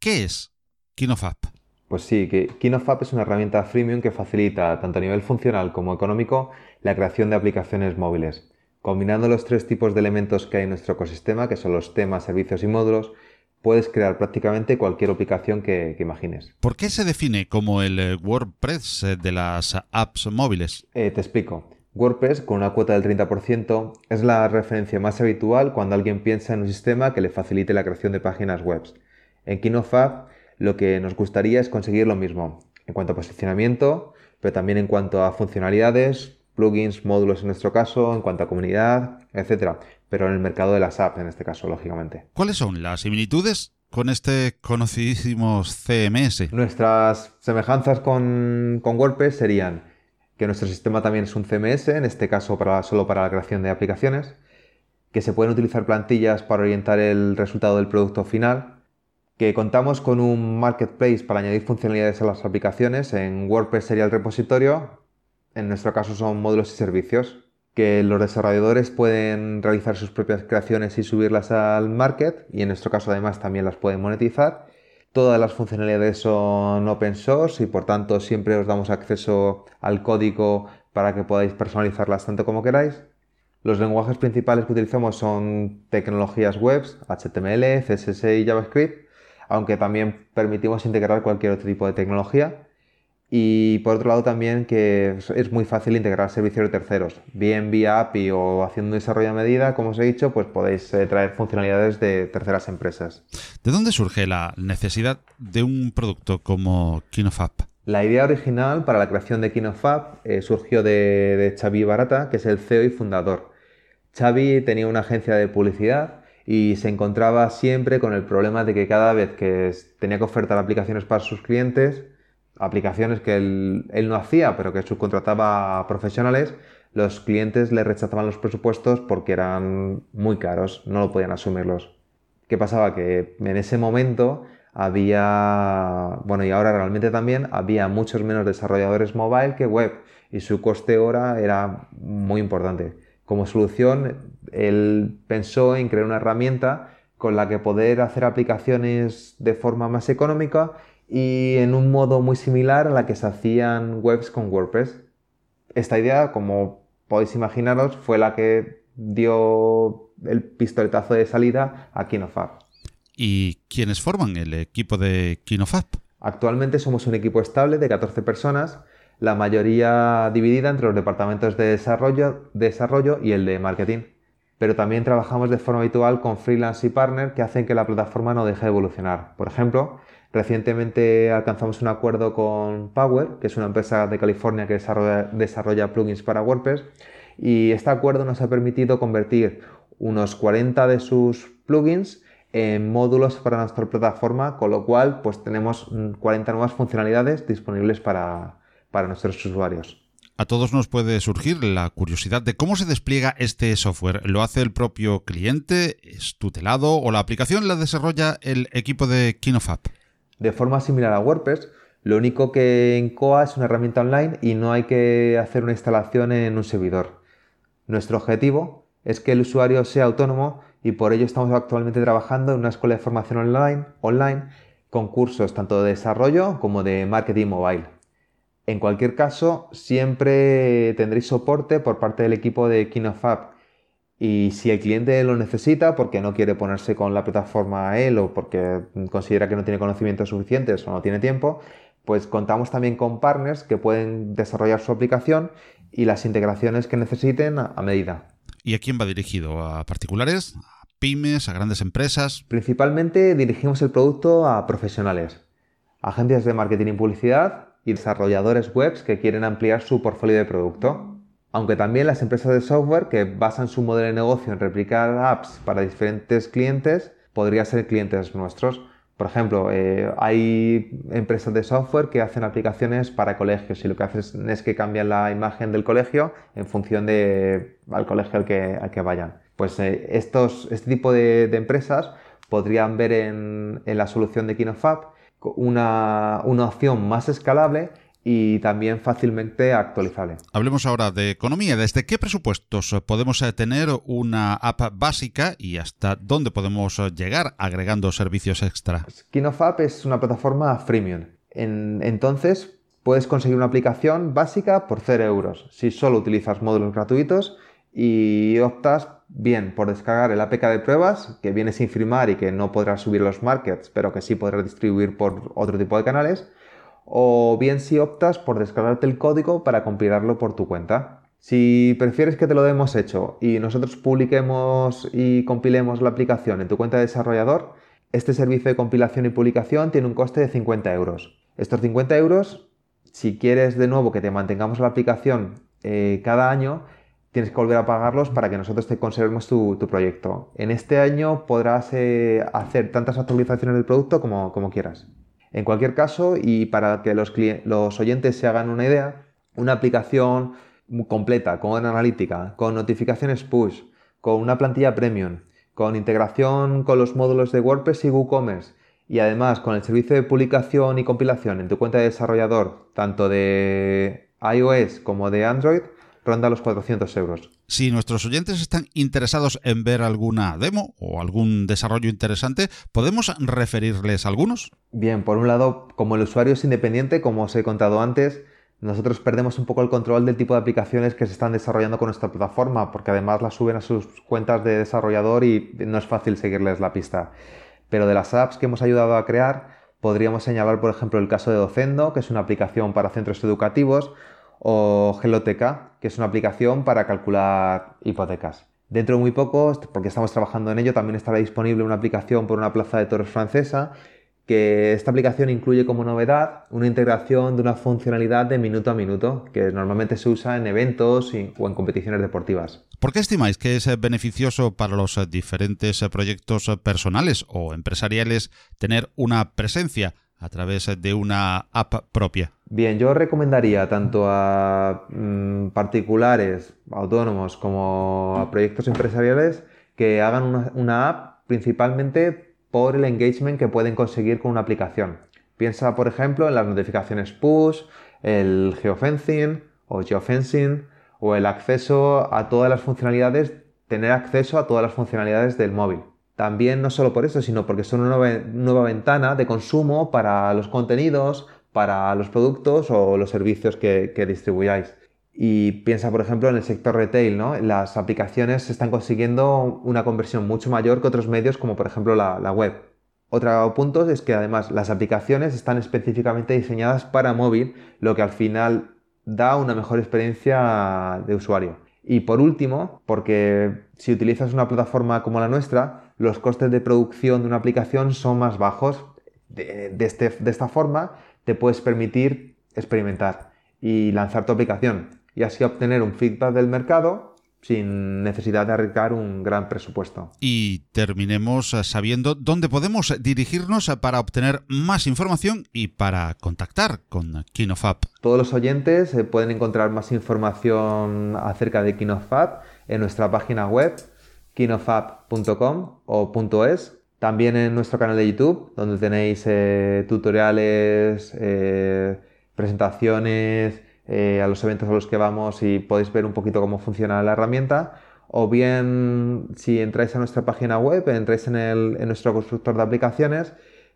¿qué es KinoFab? Pues sí, que KinoFab es una herramienta freemium que facilita, tanto a nivel funcional como económico, la creación de aplicaciones móviles. Combinando los tres tipos de elementos que hay en nuestro ecosistema, que son los temas, servicios y módulos, puedes crear prácticamente cualquier aplicación que, imagines. ¿Por qué se define como el eh, WordPress eh, de las apps móviles? Eh, te explico. WordPress, con una cuota del 30%, es la referencia más habitual cuando alguien piensa en un sistema que le facilite la creación de páginas web. En KinoFab, lo que nos gustaría es conseguir lo mismo, en cuanto a posicionamiento, pero también en cuanto a funcionalidades, plugins, módulos en nuestro caso, en cuanto a comunidad, etc. Pero en el mercado de las apps en este caso, lógicamente. ¿Cuáles son las similitudes con este conocidísimo CMS? Nuestras semejanzas con, WordPress serían que nuestro sistema también es un CMS, en este caso para, solo para la creación de aplicaciones, que se pueden utilizar plantillas para orientar el resultado del producto final, que contamos con un marketplace para añadir funcionalidades a las aplicaciones, en WordPress sería el repositorio, en nuestro caso son módulos y servicios, que los desarrolladores pueden realizar sus propias creaciones y subirlas al market, y en nuestro caso además también las pueden monetizar. Todas las funcionalidades son open source y por tanto siempre os damos acceso al código para que podáis personalizarlas tanto como queráis. Los lenguajes principales que utilizamos son tecnologías webs, HTML, CSS y JavaScript, aunque también permitimos integrar cualquier otro tipo de tecnología. Y por otro lado también que es muy fácil integrar servicios de terceros, bien vía API o haciendo un desarrollo a medida, como os he dicho, pues podéis eh, traer funcionalidades de terceras empresas. ¿De dónde surge la necesidad de un producto como KinoFab? La idea original para la creación de KinoFab eh, surgió de, de Xavi Barata, que es el CEO y fundador. Xavi tenía una agencia de publicidad y se encontraba siempre con el problema de que cada vez que tenía que ofertar aplicaciones para sus clientes, aplicaciones que él, no hacía, pero que subcontrataba a profesionales, los clientes le rechazaban los presupuestos porque eran muy caros, no lo podían asumirlos. ¿Qué pasaba? Que en ese momento había, bueno, y ahora realmente también, había muchos menos desarrolladores mobile que web y su coste hora era muy importante. Como solución, él pensó en crear una herramienta con la que poder hacer aplicaciones de forma más económica y en un modo muy similar a la que se hacían webs con WordPress. Esta idea, como podéis imaginaros, fue la que dio el pistoletazo de salida a KinoFab. ¿Y quiénes forman el equipo de KinoFab? Actualmente somos un equipo estable de 14 personas, la mayoría dividida entre los departamentos de desarrollo, desarrollo y el de marketing. Pero también trabajamos de forma habitual con freelance y partner que hacen que la plataforma no deje de evolucionar. Por ejemplo, Recientemente alcanzamos un acuerdo con Power, que es una empresa de California que desarrolla, plugins para WordPress, y este acuerdo nos ha permitido convertir unos 40 de sus plugins en módulos para nuestra plataforma, con lo cual pues tenemos 40 nuevas funcionalidades disponibles para, para nuestros usuarios. A todos nos puede surgir la curiosidad de cómo se despliega este software. ¿Lo hace el propio cliente? ¿Es tutelado? ¿O la aplicación la desarrolla el equipo de KinoFab? De forma similar a WordPress, lo único que en Coa es una herramienta online y no hay que hacer una instalación en un servidor. Nuestro objetivo es que el usuario sea autónomo y por ello estamos actualmente trabajando en una escuela de formación online, online con cursos tanto de desarrollo como de marketing mobile. En cualquier caso, siempre tendréis soporte por parte del equipo de KinoFab y si el cliente lo necesita porque no quiere ponerse con la plataforma a él o porque considera que no tiene conocimientos suficientes o no tiene tiempo, pues contamos también con partners que pueden desarrollar su aplicación y las integraciones que necesiten a medida. ¿Y a quién va dirigido? ¿A particulares? ¿A pymes? ¿A grandes empresas? Principalmente dirigimos el producto a profesionales, agencias de marketing y publicidad y desarrolladores webs que quieren ampliar su portfolio de producto aunque también las empresas de software que basan su modelo de negocio en replicar apps para diferentes clientes, podrían ser clientes nuestros. Por ejemplo, eh, hay empresas de software que hacen aplicaciones para colegios y lo que hacen es que cambian la imagen del colegio en función del colegio al que, al que vayan. Pues eh, estos, este tipo de, empresas podrían ver en, la solución de KinoFab una, una opción más escalable y también fácilmente actualizable. Hablemos ahora de economía. ¿Desde qué presupuestos podemos eh, tener una app básica y hasta dónde podemos eh, llegar agregando servicios extra? Kinof App es una plataforma freemium. entonces, puedes conseguir una aplicación básica por 0 euros si solo utilizas módulos gratuitos y optas bien por descargar el APK de pruebas que viene sin firmar y que no podrás subir los markets, pero que sí podrás distribuir por otro tipo de canales o bien si optas por descargarte el código para compilarlo por tu cuenta. Si prefieres que te lo demos hecho y nosotros publiquemos y compilemos la aplicación en tu cuenta de desarrollador, este servicio de compilación y publicación tiene un coste de 50 euros. Estos 50 euros, si quieres de nuevo que te mantengamos la aplicación eh, cada año, tienes que volver a pagarlos para que nosotros te conservemos tu, proyecto. En este año podrás eh, hacer tantas actualizaciones del producto como quieras. En cualquier caso, y para que los, oyentes se hagan una idea, una aplicación completa, con analítica, con notificaciones push, con una plantilla premium, con integración con los módulos de WordPress y WooCommerce, y además con el servicio de publicación y compilación en tu cuenta de desarrollador, tanto de iOS como de Android, ronda los 400 euros. Si nuestros oyentes están interesados en ver alguna demo o algún desarrollo interesante, ¿podemos referirles algunos? Bien, por un lado, como el usuario es independiente, como os he contado antes, nosotros perdemos un poco el control del tipo de aplicaciones que se están desarrollando con nuestra plataforma, porque además las suben a sus cuentas de desarrollador y no es fácil seguirles la pista. Pero de las apps que hemos ayudado a crear, podríamos señalar, por ejemplo, el caso de Docendo, que es una aplicación para centros educativos, o Geloteca, que es una aplicación para calcular hipotecas. Dentro de muy poco, porque estamos trabajando en ello, también estará disponible una aplicación por una plaza de toros francesa, que esta aplicación incluye como novedad una integración de una funcionalidad de minuto a minuto, que normalmente se usa en eventos o en competiciones deportivas. ¿Por qué estimáis que es beneficioso para los diferentes proyectos personales o empresariales tener una presencia a través de una app propia? Bien, yo recomendaría tanto a mm, particulares, autónomos, como a proyectos empresariales que hagan una, app principalmente por el engagement que pueden conseguir con una aplicación. Piensa, por ejemplo, en las notificaciones push, el geofencing o geofencing o el acceso a todas las funcionalidades, tener acceso a todas las funcionalidades del móvil. También no solo por eso, sino porque son una nueva ventana de consumo para los contenidos, para los productos o los servicios que, distribuyáis. Y piensa, por ejemplo, en el sector retail, ¿no? Las aplicaciones están consiguiendo una conversión mucho mayor que otros medios, como por ejemplo la, la web. Otro punto es que además las aplicaciones están específicamente diseñadas para móvil, lo que al final da una mejor experiencia de usuario. Y por último, porque si utilizas una plataforma como la nuestra, los costes de producción de una aplicación son más bajos. De, este, de esta forma te puedes permitir experimentar y lanzar tu aplicación y así obtener un feedback del mercado sin necesidad de arriesgar un gran presupuesto. Y terminemos eh, sabiendo dónde podemos dirigirnos para obtener más información y para contactar con Kinofab. Todos los oyentes eh, pueden encontrar más información acerca de Kinofab en nuestra página web kinofab.com o .es. También en nuestro canal de YouTube, donde tenéis eh, tutoriales, eh, presentaciones eh, a los eventos a los que vamos y podéis ver un poquito cómo funciona la herramienta. O bien, si entráis a nuestra página web, entráis en, en nuestro constructor de aplicaciones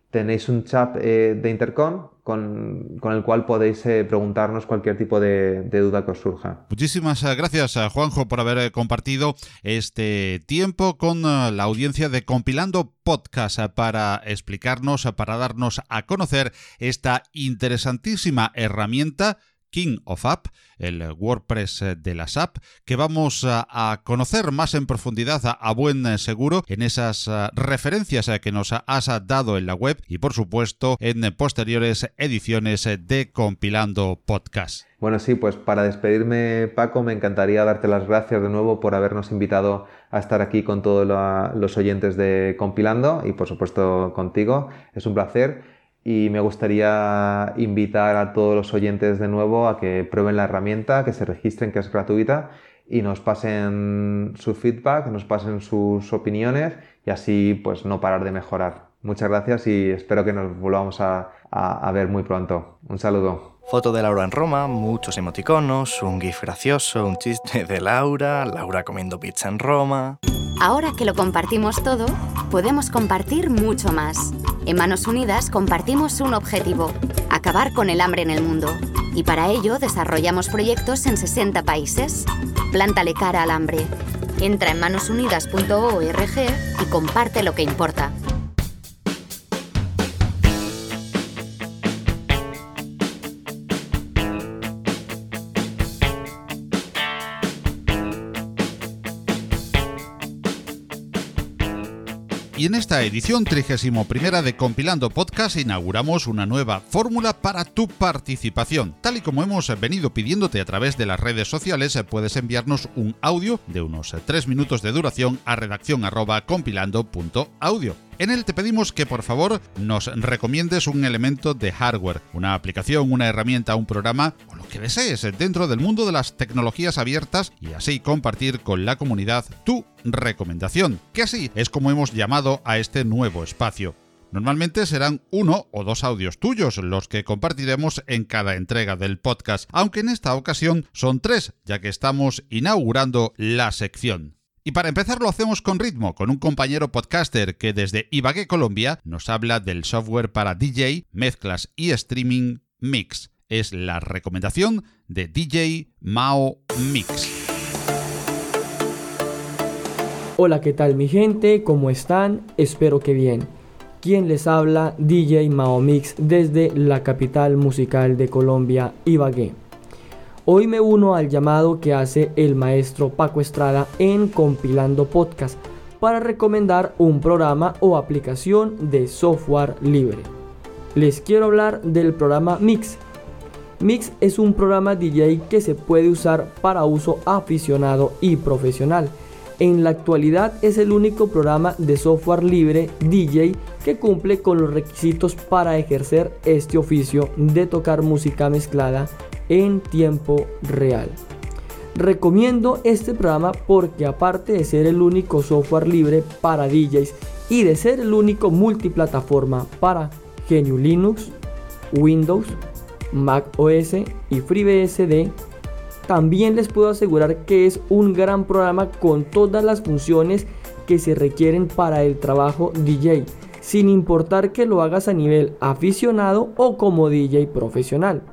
tenéis un chat eh, de intercom con, el cual podéis eh, preguntarnos cualquier tipo de, duda que os surja. Muchísimas eh, gracias, Juanjo, por haber compartido este tiempo con la audiencia de Compilando Podcast para explicarnos, para darnos a conocer esta interesantísima herramienta King of App, el WordPress de las app, que vamos a conocer más en profundidad a buen seguro en esas eh, referencias eh, que nos has dado en la web y por supuesto en posteriores ediciones de Compilando Podcast. Bueno, sí, pues para despedirme, Paco, me encantaría darte las gracias de nuevo por habernos invitado a estar aquí con todos los oyentes de Compilando y por supuesto contigo. Es un placer y me gustaría invitar a todos los oyentes de nuevo a que prueben la herramienta, que se registren, que es gratuita y nos pasen su feedback, nos pasen sus opiniones y así pues no parar de mejorar. Muchas gracias y espero que nos volvamos a, a ver muy pronto. Un saludo. Foto de Laura en Roma, muchos emoticonos, un gif gracioso, un chiste de Laura, Laura comiendo pizza en Roma. Ahora que lo compartimos todo, podemos compartir mucho más. En Manos Unidas compartimos un objetivo, acabar con el hambre en el mundo. Y para ello desarrollamos proyectos en 60 países. Plántale cara al hambre. Entra en manosunidas.org y comparte lo que importa. Y en esta edición 31 de Compilando Podcast inauguramos una nueva fórmula para tu participación. Tal y como hemos venido pidiéndote a través de las redes sociales, puedes enviarnos un audio de unos 3 minutos de duración a redacción compilando.audio. En él te pedimos que por favor nos recomiendes un elemento de hardware, una aplicación, una herramienta, un programa o lo que desees dentro del mundo de las tecnologías abiertas y así compartir con la comunidad tu recomendación, que así es como hemos llamado a este nuevo espacio. Normalmente serán uno o dos audios tuyos los que compartiremos en cada entrega del podcast, aunque en esta ocasión son tres, ya que estamos inaugurando la sección. Y para empezar lo hacemos con ritmo, con un compañero podcaster que desde Ibagué, Colombia, nos habla del software para DJ, mezclas y streaming Mix. Es la recomendación de DJ Mao Mix. Hola, ¿qué tal mi gente? ¿Cómo están? Espero que bien. ¿Quién les habla? DJ Mao Mix desde la capital musical de Colombia, Ibagué. Hoy me uno al llamado que hace el maestro Paco Estrada en Compilando Podcast para recomendar un programa o aplicación de software libre. Les quiero hablar del programa Mix. Mix es un programa DJ que se puede usar para uso aficionado y profesional. En la actualidad es el único programa de software libre DJ que cumple con los requisitos para ejercer este oficio de tocar música mezclada en tiempo real. Recomiendo este programa porque aparte de ser el único software libre para DJs y de ser el único multiplataforma para GNU Linux, Windows, Mac OS y FreeBSD, también les puedo asegurar que es un gran programa con todas las funciones que se requieren para el trabajo DJ, sin importar que lo hagas a nivel aficionado o como DJ profesional.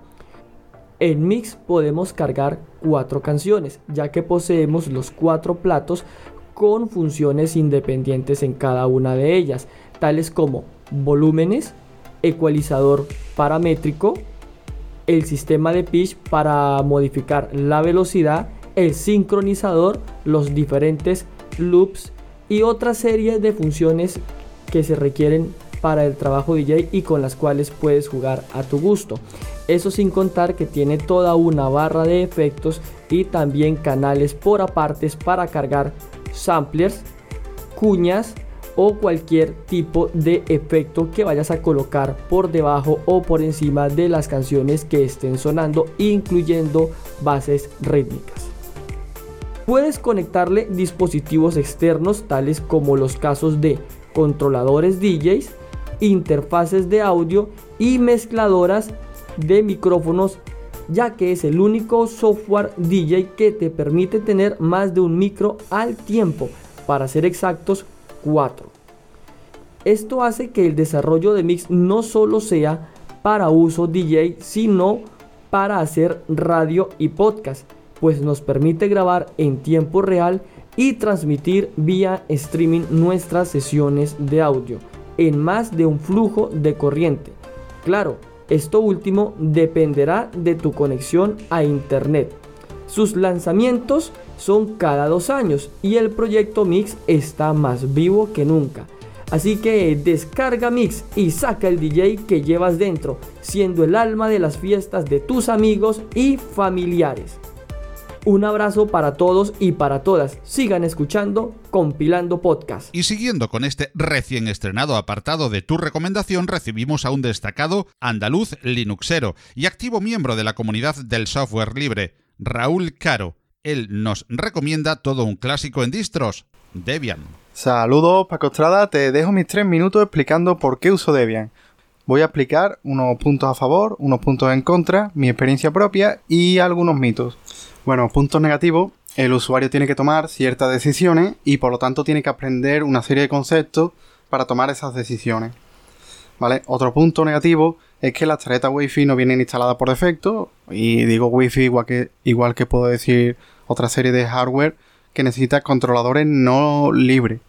En Mix podemos cargar cuatro canciones, ya que poseemos los cuatro platos con funciones independientes en cada una de ellas, tales como volúmenes, ecualizador paramétrico, el sistema de pitch para modificar la velocidad, el sincronizador, los diferentes loops y otra serie de funciones que se requieren para el trabajo DJ y con las cuales puedes jugar a tu gusto. Eso sin contar que tiene toda una barra de efectos y también canales por apartes para cargar samplers, cuñas o cualquier tipo de efecto que vayas a colocar por debajo o por encima de las canciones que estén sonando, incluyendo bases rítmicas. Puedes conectarle dispositivos externos tales como los casos de controladores DJs, interfaces de audio y mezcladoras de micrófonos ya que es el único software DJ que te permite tener más de un micro al tiempo, para ser exactos 4. Esto hace que el desarrollo de mix no solo sea para uso DJ, sino para hacer radio y podcast, pues nos permite grabar en tiempo real y transmitir vía streaming nuestras sesiones de audio en más de un flujo de corriente. Claro, esto último dependerá de tu conexión a Internet. Sus lanzamientos son cada dos años y el proyecto Mix está más vivo que nunca. Así que descarga Mix y saca el DJ que llevas dentro, siendo el alma de las fiestas de tus amigos y familiares. Un abrazo para todos y para todas. Sigan escuchando Compilando Podcast. Y siguiendo con este recién estrenado apartado de tu recomendación, recibimos a un destacado andaluz Linuxero y activo miembro de la comunidad del software libre, Raúl Caro. Él nos recomienda todo un clásico en distros, Debian. Saludos, Paco Estrada. Te dejo mis tres minutos explicando por qué uso Debian. Voy a explicar unos puntos a favor, unos puntos en contra, mi experiencia propia y algunos mitos. Bueno, puntos negativos, el usuario tiene que tomar ciertas decisiones y por lo tanto tiene que aprender una serie de conceptos para tomar esas decisiones. ¿Vale? Otro punto negativo es que las tarjetas Wi-Fi no vienen instaladas por defecto y digo Wi-Fi igual que, igual que puedo decir otra serie de hardware que necesita controladores no libres.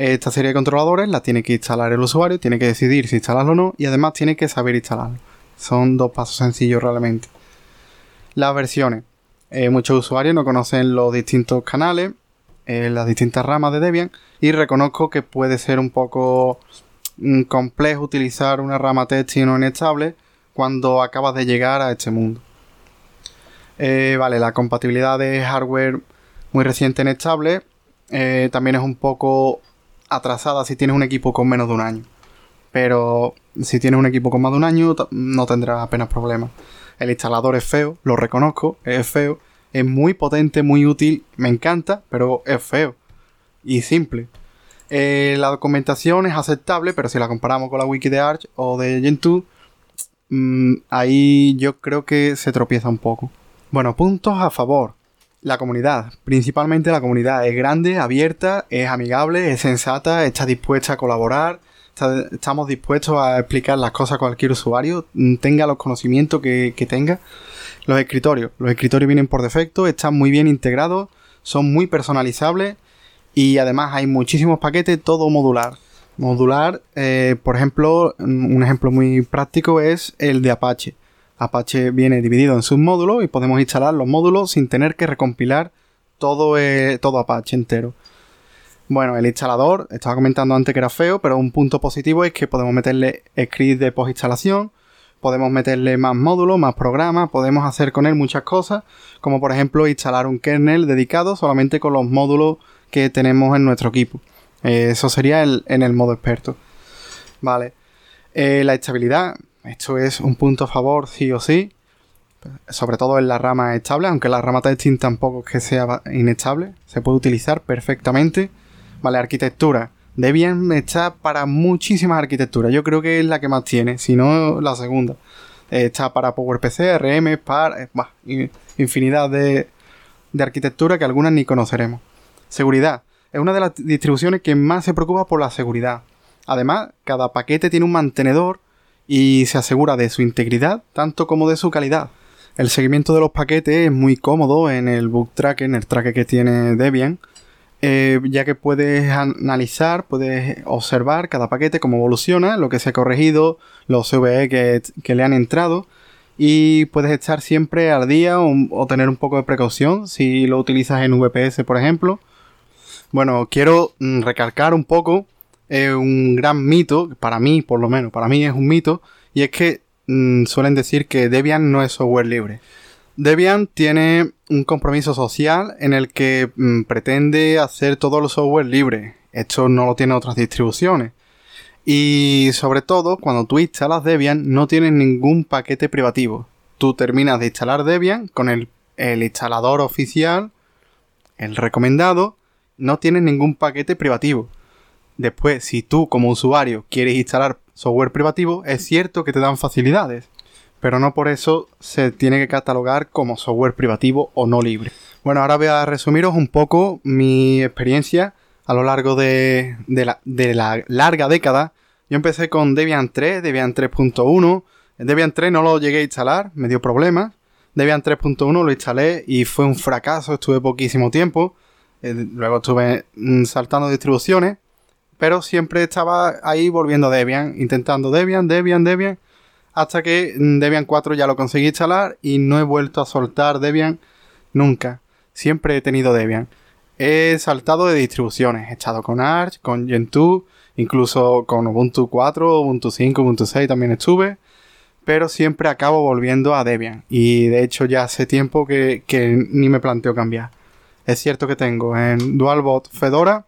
Esta serie de controladores la tiene que instalar el usuario, tiene que decidir si instalarlo o no y además tiene que saber instalarlo. Son dos pasos sencillos realmente. Las versiones. Eh, muchos usuarios no conocen los distintos canales, eh, las distintas ramas de Debian y reconozco que puede ser un poco mm, complejo utilizar una rama testing no inestable cuando acabas de llegar a este mundo. Eh, vale, la compatibilidad de hardware muy reciente en estable también es un poco atrasada si tienes un equipo con menos de un año. Pero si tienes un equipo con más de un año, no tendrás apenas problemas. El instalador es feo, lo reconozco, es feo. Es muy potente, muy útil, me encanta, pero es feo. Y simple. Eh, la documentación es aceptable, pero si la comparamos con la wiki de Arch o de Gentoo, mm, ahí yo creo que se tropieza un poco. Bueno, puntos a favor la comunidad, principalmente la comunidad, es grande, abierta, es amigable, es sensata, está dispuesta a colaborar, estamos dispuestos a explicar las cosas a cualquier usuario, mm, tenga los conocimientos que, tenga. Los escritorios, los escritorios vienen por defecto, están muy bien integrados, son muy personalizables y además hay muchísimos paquetes, todo modular. Modular, eh, por ejemplo, un ejemplo muy práctico es el de Apache. Apache viene dividido en submódulos y podemos instalar los módulos sin tener que recompilar todo, eh, todo Apache entero. Bueno, el instalador, estaba comentando antes que era feo, pero un punto positivo es que podemos meterle script de post-instalación, podemos meterle más módulos, más programas, podemos hacer con él muchas cosas, como por ejemplo instalar un kernel dedicado solamente con los módulos que tenemos en nuestro equipo. Eh, eso sería en el modo experto. Vale. Eh, la estabilidad, esto es un punto a favor sí o sí, sobre todo en la rama estable, aunque la rama testing tampoco es que sea inestable, se puede utilizar perfectamente. Vale, arquitectura. Debian está para muchísimas arquitecturas, yo creo que es la que más tiene, si no la segunda. Está para PowerPC, RM, para infinidad de, de arquitectura que algunas ni conoceremos. Seguridad. Es una de las distribuciones que más se preocupa por la seguridad. Además, cada paquete tiene un mantenedor y se asegura de su integridad tanto como de su calidad. El seguimiento de los paquetes es muy cómodo en el book tracker, en el tracker que tiene Debian, eh, ya que puedes analizar, puedes observar cada paquete cómo evoluciona, lo que se ha corregido, los CVE que, le han entrado y puedes estar siempre al día o, tener un poco de precaución si lo utilizas en VPS, por ejemplo. Bueno, quiero mm, recalcar un poco es un gran mito, para mí por lo menos, para mí es un mito, y es que mm, suelen decir que Debian no es software libre. Debian tiene un compromiso social en el que mm, pretende hacer todo el software libre. Esto no lo tienen otras distribuciones. Y sobre todo, cuando tú instalas Debian, no tienes ningún paquete privativo. Tú terminas de instalar Debian con el, el instalador oficial, el recomendado, no tienes ningún paquete privativo. Después, si tú como usuario quieres instalar software privativo, es cierto que te dan facilidades, pero no por eso se tiene que catalogar como software privativo o no libre. Bueno, ahora voy a resumiros un poco mi experiencia a lo largo de, la, larga década. Yo empecé con Debian 3, Debian 3.1. Debian 3 no lo llegué a instalar, me dio problemas. Debian 3.1 lo instalé y fue un fracaso, estuve poquísimo tiempo. Eh, luego estuve mm, saltando distribuciones pero siempre estaba ahí volviendo Debian, intentando Debian, Debian, Debian, hasta que Debian 4 ya lo conseguí instalar y no he vuelto a soltar Debian nunca. Siempre he tenido Debian. He saltado de distribuciones, he estado con Arch, con Gentoo, incluso con Ubuntu 4, Ubuntu 5, Ubuntu 6 también estuve, pero siempre acabo volviendo a Debian. Y de hecho ya hace tiempo que, que ni me planteo cambiar. Es cierto que tengo en DualBot Fedora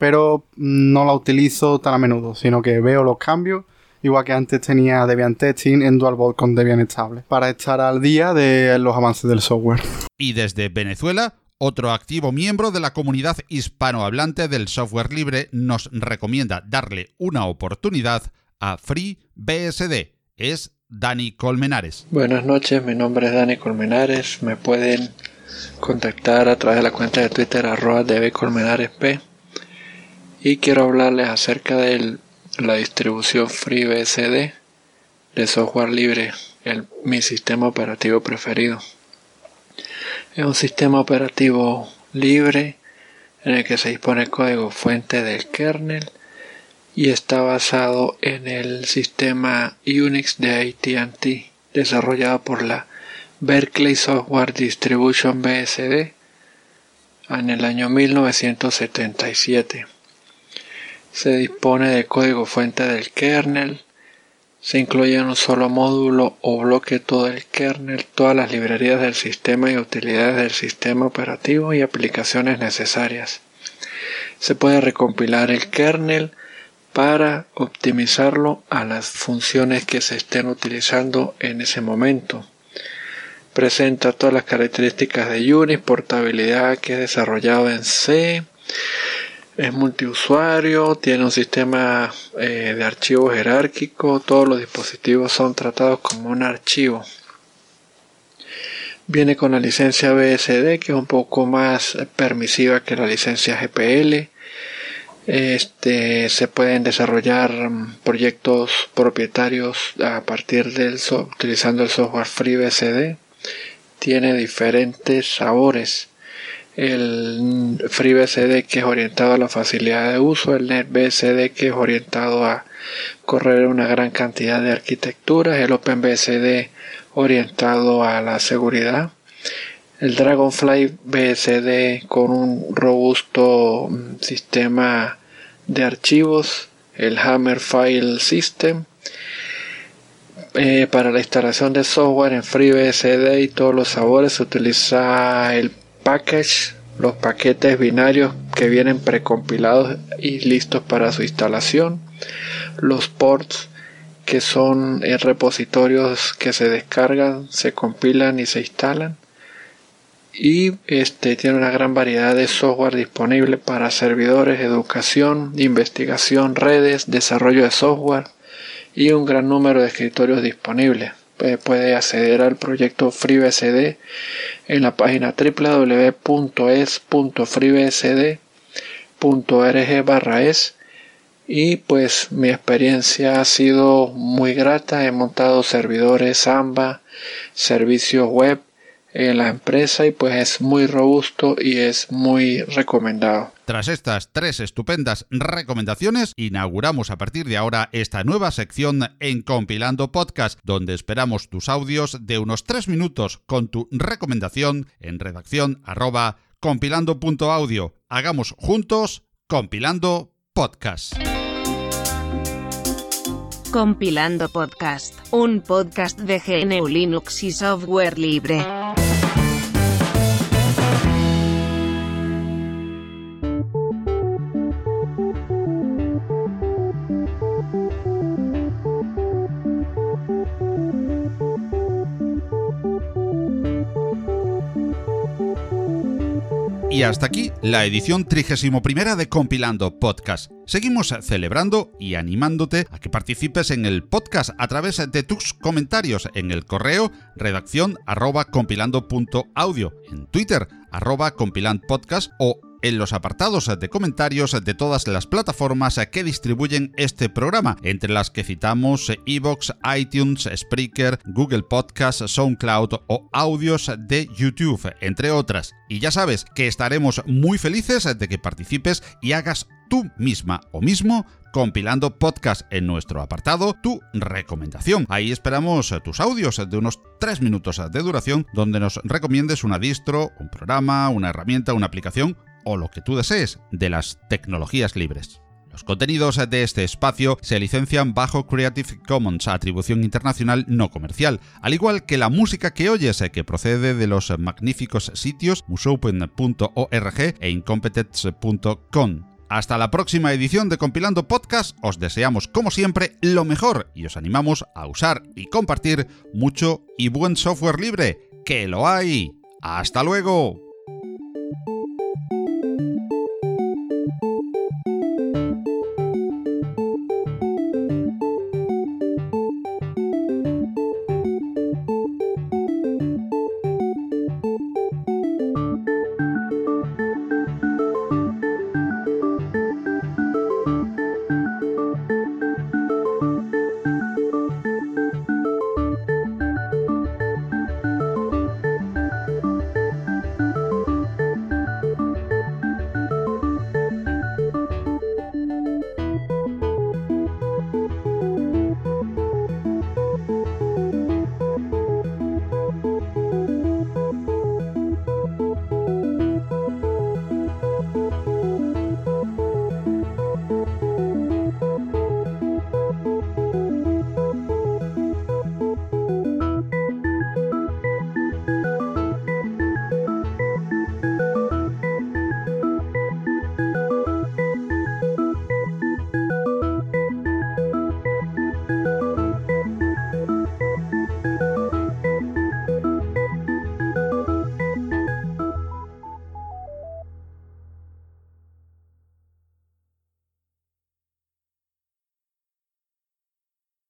pero no la utilizo tan a menudo, sino que veo los cambios, igual que antes tenía Debian Testing en DualBot con Debian Estable, para estar al día de los avances del software. Y desde Venezuela, otro activo miembro de la comunidad hispanohablante del software libre nos recomienda darle una oportunidad a FreeBSD. Es Dani Colmenares. Buenas noches, mi nombre es Dani Colmenares. Me pueden contactar a través de la cuenta de Twitter arroba dbcolmenaresp y quiero hablarles acerca de la distribución FreeBSD de software libre, el, mi sistema operativo preferido. Es un sistema operativo libre en el que se dispone el código fuente del kernel y está basado en el sistema Unix de AT&T desarrollado por la Berkeley Software Distribution BSD en el año 1977. Se dispone de código fuente del kernel, se incluye en un solo módulo o bloque todo el kernel, todas las librerías del sistema y utilidades del sistema operativo y aplicaciones necesarias. Se puede recompilar el kernel para optimizarlo a las funciones que se estén utilizando en ese momento. Presenta todas las características de Unix, portabilidad que es desarrollado en C, es multiusuario, tiene un sistema eh, de archivo jerárquico, todos los dispositivos son tratados como un archivo. Viene con la licencia BSD que es un poco más permisiva que la licencia GPL. Este, se pueden desarrollar mm, proyectos propietarios a partir del utilizando el software FreeBSD. Tiene diferentes sabores. El FreeBSD que es orientado a la facilidad de uso, el NetBSD que es orientado a correr una gran cantidad de arquitecturas, el OpenBSD orientado a la seguridad el Dragonfly BSD con un robusto mm, sistema de archivos, el Hammer File System, eh, para la instalación de software en FreeBSD y todos los sabores se utiliza el los paquetes binarios que vienen precompilados y listos para su instalación, los ports que son eh, repositorios que se descargan, se compilan y se instalan y este tiene una gran variedad de software disponible para servidores, educación, investigación, redes, desarrollo de software y un gran número de escritorios disponibles. Puede acceder al proyecto FreeBSD en la página www.es.freebsd.org es y pues mi experiencia ha sido muy grata. He montado servidores Samba, servicios web en la empresa y pues es muy robusto y es muy recomendado. Tras estas tres estupendas recomendaciones, inauguramos a partir de ahora esta nueva sección en Compilando Podcast, donde esperamos tus audios de unos tres minutos con tu recomendación en redacción arroba compilando.audio. Hagamos juntos Compilando Podcast. Compilando Podcast, un podcast de GNU Linux y software libre. Y hasta aquí la edición 31 de Compilando Podcast. Seguimos celebrando y animándote a que participes en el podcast a través de tus comentarios en el correo redacción arroba compilando.audio, en Twitter arroba compilandpodcast o en los apartados de comentarios de todas las plataformas que distribuyen este programa, entre las que citamos Evox, iTunes, Spreaker, Google Podcast, SoundCloud o audios de YouTube, entre otras. Y ya sabes que estaremos muy felices de que participes y hagas tú misma o mismo compilando podcast en nuestro apartado Tu recomendación. Ahí esperamos tus audios de unos 3 minutos de duración donde nos recomiendes una distro, un programa, una herramienta, una aplicación o lo que tú desees de las tecnologías libres. Los contenidos de este espacio se licencian bajo Creative Commons, atribución internacional no comercial, al igual que la música que oyes, que procede de los magníficos sitios musopen.org e incompetence.com. Hasta la próxima edición de Compilando Podcast, os deseamos como siempre lo mejor y os animamos a usar y compartir mucho y buen software libre, que lo hay. ¡Hasta luego!